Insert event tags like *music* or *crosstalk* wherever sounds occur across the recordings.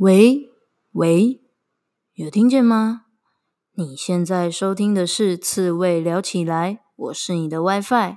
喂喂，有听见吗？你现在收听的是《刺猬聊起来》，我是你的 WiFi。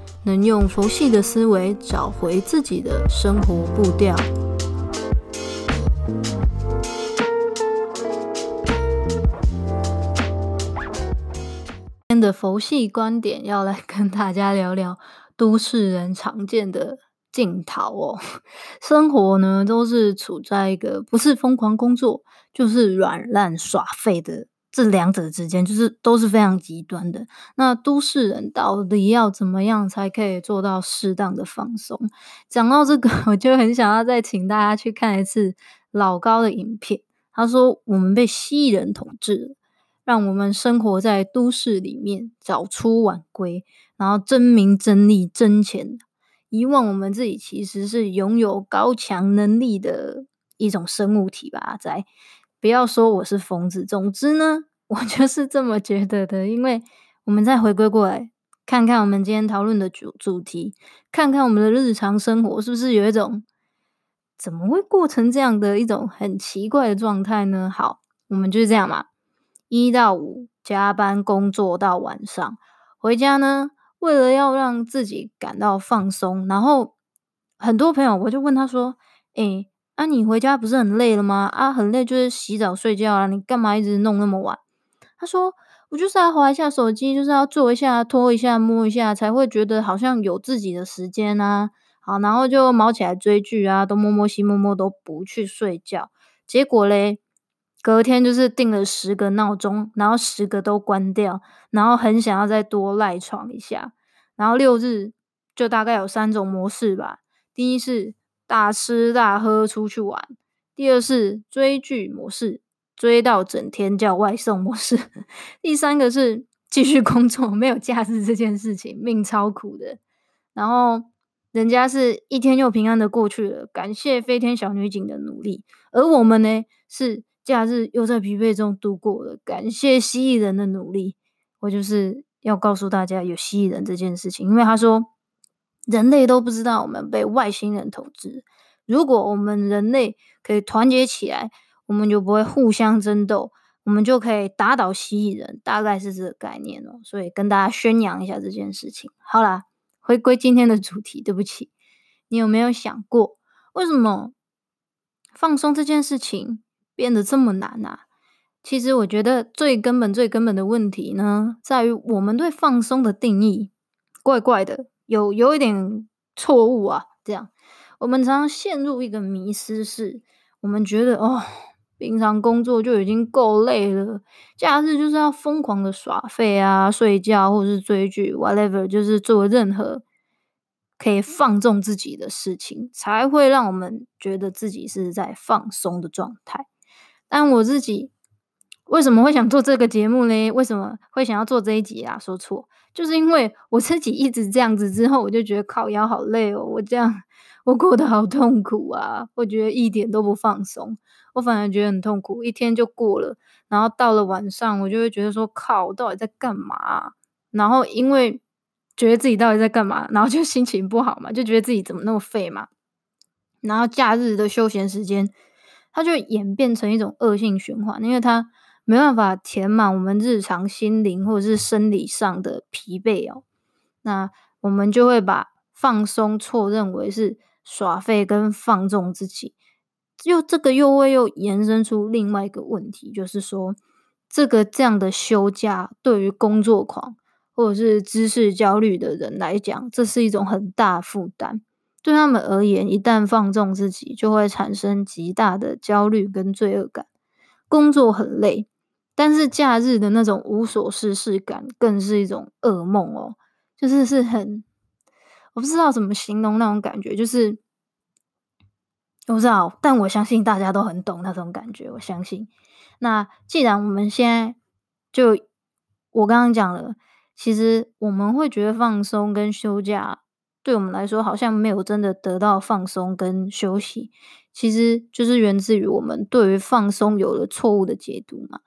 能用佛系的思维找回自己的生活步调。今天的佛系观点要来跟大家聊聊都市人常见的镜头哦。*laughs* 生活呢，都是处在一个不是疯狂工作，就是软烂耍废的。这两者之间就是都是非常极端的。那都市人到底要怎么样才可以做到适当的放松？讲到这个，*laughs* 我就很想要再请大家去看一次老高的影片。他说：“我们被蜥蜴人统治了，让我们生活在都市里面，早出晚归，然后争名争利争钱，遗忘我们自己其实是拥有高强能力的一种生物体吧，在。”不要说我是疯子，总之呢，我就是这么觉得的。因为我们再回归过来，看看我们今天讨论的主主题，看看我们的日常生活，是不是有一种怎么会过成这样的一种很奇怪的状态呢？好，我们就是这样嘛，一到五加班工作到晚上，回家呢，为了要让自己感到放松，然后很多朋友我就问他说：“诶。”、啊、你回家不是很累了吗？啊，很累就是洗澡睡觉啊，你干嘛一直弄那么晚？他说，我就是要滑一下手机，就是要做一下、拖一下、摸一下，才会觉得好像有自己的时间啊。好，然后就卯起来追剧啊，东摸摸西摸摸都不去睡觉。结果嘞，隔天就是定了十个闹钟，然后十个都关掉，然后很想要再多赖床一下。然后六日就大概有三种模式吧。第一是。大吃大喝出去玩，第二是追剧模式，追到整天叫外送模式，*laughs* 第三个是继续工作，没有假日这件事情，命超苦的。然后人家是一天又平安的过去了，感谢飞天小女警的努力，而我们呢，是假日又在疲惫中度过了，感谢蜥蜴人的努力。我就是要告诉大家有蜥蜴人这件事情，因为他说。人类都不知道我们被外星人统治。如果我们人类可以团结起来，我们就不会互相争斗，我们就可以打倒蜥蜴人。大概是这个概念哦。所以跟大家宣扬一下这件事情。好啦，回归今天的主题。对不起，你有没有想过，为什么放松这件事情变得这么难啊？其实我觉得最根本、最根本的问题呢，在于我们对放松的定义怪怪的。有有一点错误啊，这样我们常常陷入一个迷失，是我们觉得哦，平常工作就已经够累了，假日就是要疯狂的耍废啊、睡觉或者是追剧，whatever，就是做任何可以放纵自己的事情，才会让我们觉得自己是在放松的状态。但我自己为什么会想做这个节目呢？为什么会想要做这一集啊？说错。就是因为我自己一直这样子，之后我就觉得靠腰好累哦，我这样我过得好痛苦啊，我觉得一点都不放松，我反而觉得很痛苦，一天就过了，然后到了晚上，我就会觉得说靠，我到底在干嘛？然后因为觉得自己到底在干嘛，然后就心情不好嘛，就觉得自己怎么那么废嘛，然后假日的休闲时间，它就演变成一种恶性循环，因为它。没办法填满我们日常心灵或者是生理上的疲惫哦，那我们就会把放松错认为是耍废跟放纵自己，又这个又会又延伸出另外一个问题，就是说这个这样的休假对于工作狂或者是知识焦虑的人来讲，这是一种很大负担，对他们而言，一旦放纵自己，就会产生极大的焦虑跟罪恶感。工作很累，但是假日的那种无所事事感，更是一种噩梦哦。就是是很，我不知道怎么形容那种感觉，就是我不知道，但我相信大家都很懂那种感觉。我相信，那既然我们现在就我刚刚讲了，其实我们会觉得放松跟休假。对我们来说，好像没有真的得到放松跟休息，其实就是源自于我们对于放松有了错误的解读嘛。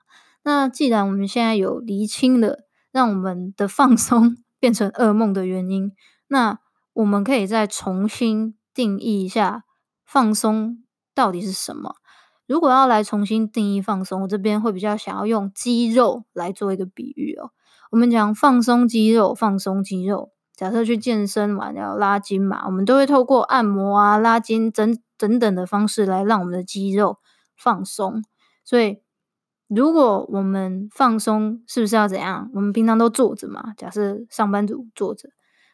那既然我们现在有厘清了让我们的放松 *laughs* 变成噩梦的原因，那我们可以再重新定义一下放松到底是什么。如果要来重新定义放松，我这边会比较想要用肌肉来做一个比喻哦。我们讲放松肌肉，放松肌肉。假设去健身完要拉筋嘛，我们都会透过按摩啊、拉筋等等等的方式来让我们的肌肉放松。所以，如果我们放松，是不是要怎样？我们平常都坐着嘛，假设上班族坐着，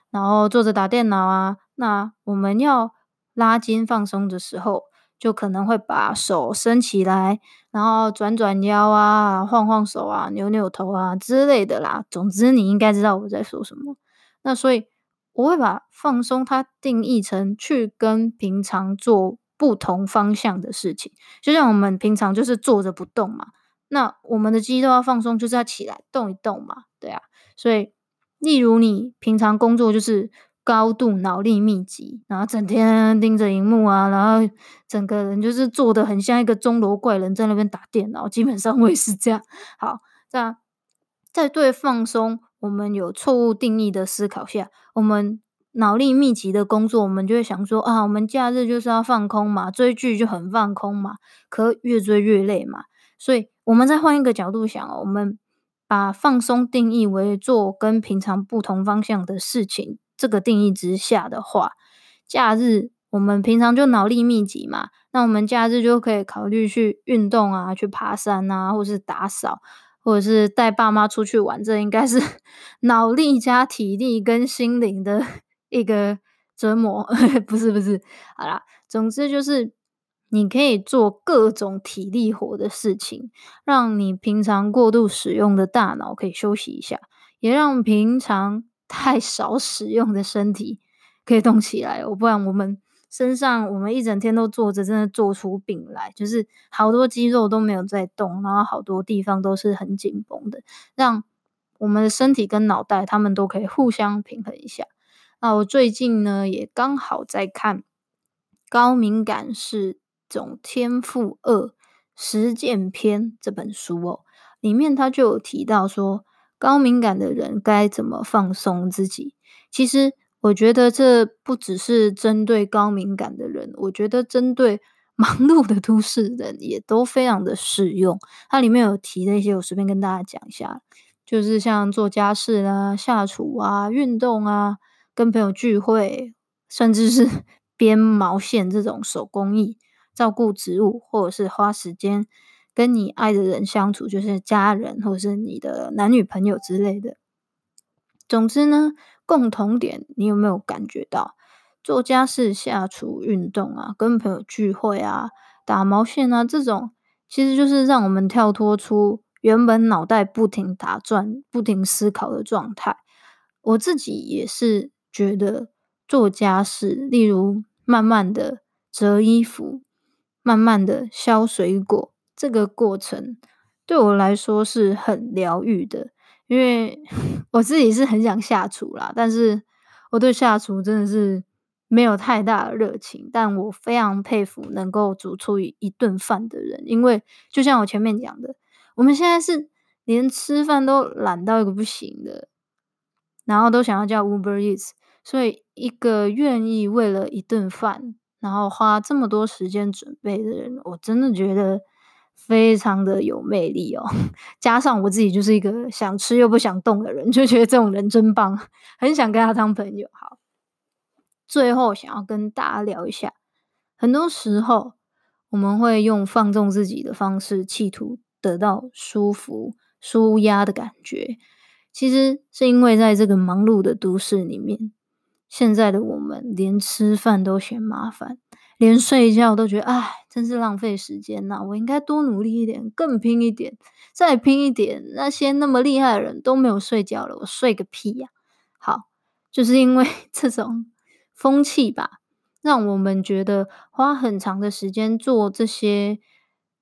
然后坐着打电脑啊，那我们要拉筋放松的时候，就可能会把手伸起来，然后转转腰啊、晃晃手啊、扭扭头啊之类的啦。总之，你应该知道我在说什么。那所以我会把放松它定义成去跟平常做不同方向的事情，就像我们平常就是坐着不动嘛，那我们的肌肉要放松，就是要起来动一动嘛，对啊。所以，例如你平常工作就是高度脑力密集，然后整天盯着荧幕啊，然后整个人就是做得很像一个钟楼怪人，在那边打电脑，基本上会是这样。好，这样在对放松。我们有错误定义的思考下，我们脑力密集的工作，我们就会想说啊，我们假日就是要放空嘛，追剧就很放空嘛，可越追越累嘛。所以，我们再换一个角度想哦，我们把放松定义为做跟平常不同方向的事情，这个定义之下的话，假日我们平常就脑力密集嘛，那我们假日就可以考虑去运动啊，去爬山啊，或是打扫。或者是带爸妈出去玩，这应该是 *laughs* 脑力加体力跟心灵的 *laughs* 一个折磨，*laughs* 不是不是。好啦，总之就是你可以做各种体力活的事情，让你平常过度使用的大脑可以休息一下，也让平常太少使用的身体可以动起来。不然我们。身上我们一整天都坐着，真的做出病来，就是好多肌肉都没有在动，然后好多地方都是很紧绷的，让我们的身体跟脑袋他们都可以互相平衡一下。那我最近呢也刚好在看《高敏感是种天赋二实践篇》这本书哦，里面他就有提到说，高敏感的人该怎么放松自己。其实。我觉得这不只是针对高敏感的人，我觉得针对 *laughs* 忙碌的都市人也都非常的适用。它里面有提的一些，我随便跟大家讲一下，就是像做家事啊、下厨啊、运动啊、跟朋友聚会，甚至是 *laughs* 编毛线这种手工艺、照顾植物，或者是花时间跟你爱的人相处，就是家人或者是你的男女朋友之类的。总之呢，共同点，你有没有感觉到做家事、下厨、运动啊，跟朋友聚会啊，打毛线啊，这种其实就是让我们跳脱出原本脑袋不停打转、不停思考的状态。我自己也是觉得做家事，例如慢慢的折衣服、慢慢的削水果，这个过程对我来说是很疗愈的。因为 *laughs* 我自己是很想下厨啦，但是我对下厨真的是没有太大的热情。但我非常佩服能够煮出一顿饭的人，因为就像我前面讲的，我们现在是连吃饭都懒到一个不行的，然后都想要叫 Uber Eats。所以，一个愿意为了一顿饭，然后花这么多时间准备的人，我真的觉得。非常的有魅力哦，*laughs* 加上我自己就是一个想吃又不想动的人，就觉得这种人真棒，很想跟他当朋友。好，最后想要跟大家聊一下，很多时候我们会用放纵自己的方式，企图得到舒服、舒压的感觉。其实是因为在这个忙碌的都市里面，现在的我们连吃饭都嫌麻烦，连睡觉都觉得哎，真是浪费时间呐！我应该多努力一点，更拼一点，再拼一点。那些那么厉害的人都没有睡觉了，我睡个屁呀！好，就是因为 *laughs* 这种风气吧，让我们觉得花很长的时间做这些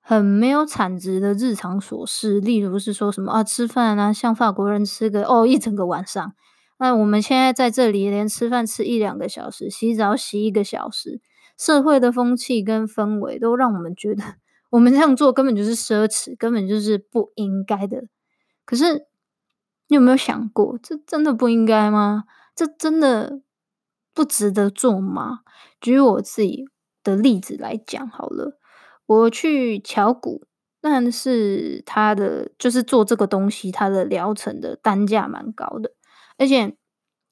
很没有产值的日常琐事，例如是说什么啊，吃饭啊，像法国人吃个哦一整个晚上。那我们现在在这里，连吃饭吃一两个小时，洗澡洗一个小时，社会的风气跟氛围都让我们觉得，我们这样做根本就是奢侈，根本就是不应该的。可是，你有没有想过，这真的不应该吗？这真的不值得做吗？举我自己的例子来讲好了，我去乔骨，但是他的就是做这个东西，它的疗程的单价蛮高的。而且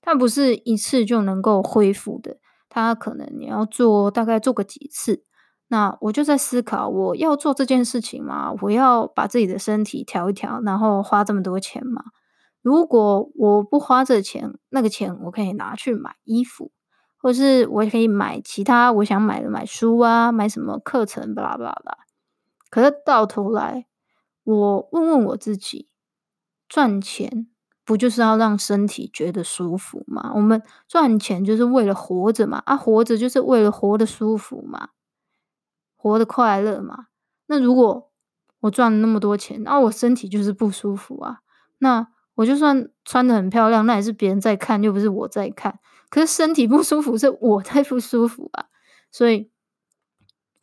它不是一次就能够恢复的，它可能你要做大概做个几次。那我就在思考，我要做这件事情吗？我要把自己的身体调一调，然后花这么多钱吗？如果我不花这钱，那个钱我可以拿去买衣服，或是我可以买其他我想买的，买书啊，买什么课程，巴拉巴拉巴拉。可是到头来，我问问我自己，赚钱。不就是要让身体觉得舒服吗？我们赚钱就是为了活着嘛，啊，活着就是为了活得舒服嘛，活得快乐嘛。那如果我赚了那么多钱，啊，我身体就是不舒服啊，那我就算穿得很漂亮，那也是别人在看，又不是我在看。可是身体不舒服是我在不舒服啊，所以。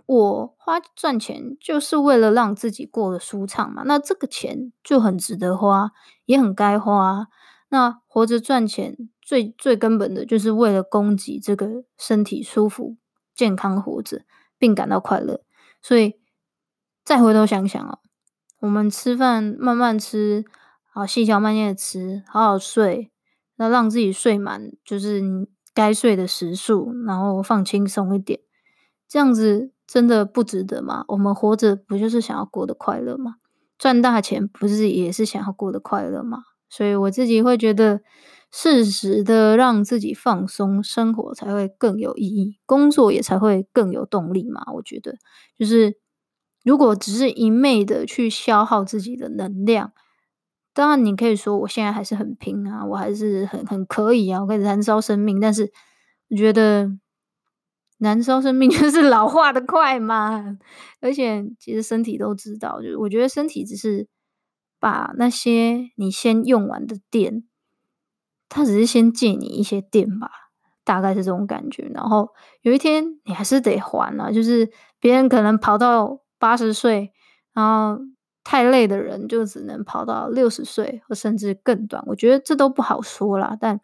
我花赚钱就是为了让自己过得舒畅嘛，那这个钱就很值得花，也很该花。那活着赚钱最最根本的就是为了供给这个身体舒服、健康活着，并感到快乐。所以再回头想想哦，我们吃饭慢慢吃，好细嚼慢咽的吃，好好睡，那让自己睡满，就是你该睡的时数，然后放轻松一点，这样子。真的不值得吗？我们活着不就是想要过得快乐吗？赚大钱不是也是想要过得快乐吗？所以我自己会觉得，适时的让自己放松，生活才会更有意义，工作也才会更有动力嘛。我觉得，就是如果只是一昧的去消耗自己的能量，当然你可以说我现在还是很拼啊，我还是很很可以啊，我可以燃烧生命，但是我觉得。燃烧生命就是老化的快嘛，*laughs* 而且其实身体都知道，就是我觉得身体只是把那些你先用完的电，它只是先借你一些电吧，大概是这种感觉。然后有一天你还是得还啊，就是别人可能跑到八十岁，然后太累的人就只能跑到六十岁或甚至更短，我觉得这都不好说啦。但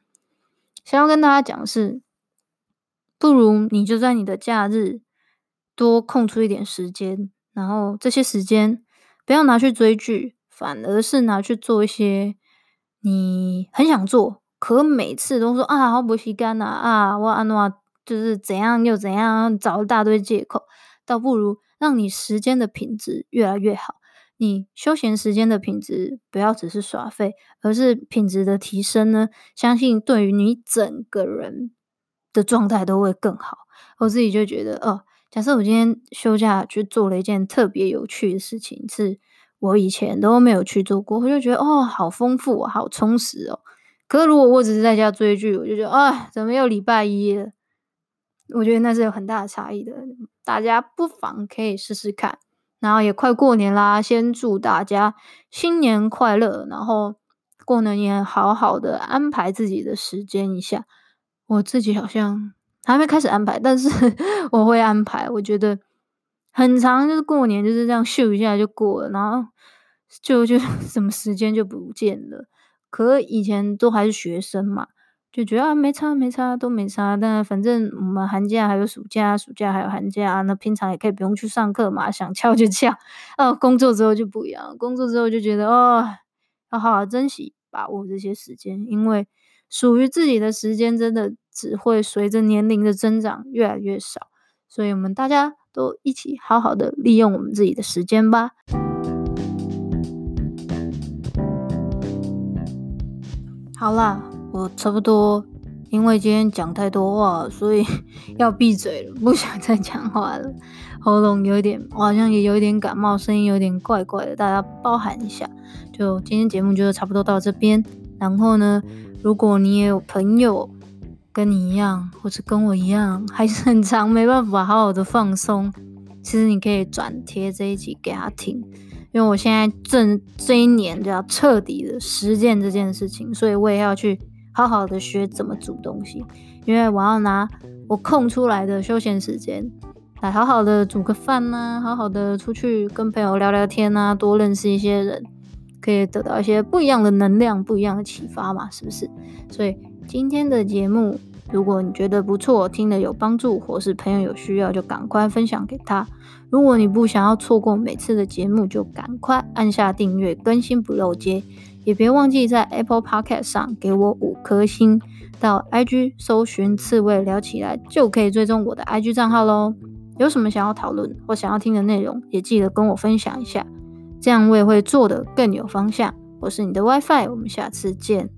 想要跟大家讲是。不如你就在你的假日多空出一点时间，然后这些时间不要拿去追剧，反而是拿去做一些你很想做，可每次都说啊，好不习惯呐啊，我安诺就是怎样又怎样，找一大堆借口，倒不如让你时间的品质越来越好。你休闲时间的品质不要只是耍废，而是品质的提升呢，相信对于你整个人。的状态都会更好。我自己就觉得，哦，假设我今天休假去做了一件特别有趣的事情，是我以前都没有去做过，我就觉得，哦，好丰富啊，好充实哦。可是如果我只是在家追剧，我就觉得，啊，怎么又礼拜一了？我觉得那是有很大的差异的。大家不妨可以试试看。然后也快过年啦，先祝大家新年快乐，然后过年也好好的安排自己的时间一下。我自己好像还没开始安排，但是 *laughs* 我会安排。我觉得很长，就是过年就是这样咻一下就过了，然后就就 *laughs* 什么时间就不见了。可以前都还是学生嘛，就觉得啊没差没差都没差。但反正我们寒假还有暑假，暑假还有寒假，那平常也可以不用去上课嘛，想翘就翘。哦，工作之后就不一样，工作之后就觉得哦，要好好珍惜把握这些时间，因为。属于自己的时间真的只会随着年龄的增长越来越少，所以我们大家都一起好好的利用我们自己的时间吧。好啦，我差不多因为今天讲太多话，所以 *laughs* 要闭嘴了，不想再讲话了。喉咙有点，我好像也有一点感冒，声音有点怪怪的，大家包涵一下。就今天节目就差不多到这边。然后呢，如果你也有朋友跟你一样，或者跟我一样，还是很长没办法好好的放松，其实你可以转贴这一集给他听。因为我现在正这一年就要彻底的实践这件事情，所以我也要去。好好的学怎么煮东西，因为我要拿我空出来的休闲时间来好好的煮个饭呐、好好的出去跟朋友聊聊天呐、多认识一些人，可以得到一些不一样的能量，不一样的启发嘛，是不是？所以今天的节目，如果你觉得不错，听得有帮助，或是朋友有需要，就赶快分享给他。如果你不想要错过每次的节目，就赶快按下订阅，更新不漏接。也别忘记在 Apple Podcast 上给我五颗星，到 IG 搜寻刺猬聊起来就可以追踪我的 IG 账号喽。有什么想要讨论或想要听的内容，也记得跟我分享一下，这样我也会做得更有方向。我是你的 WiFi，我们下次见。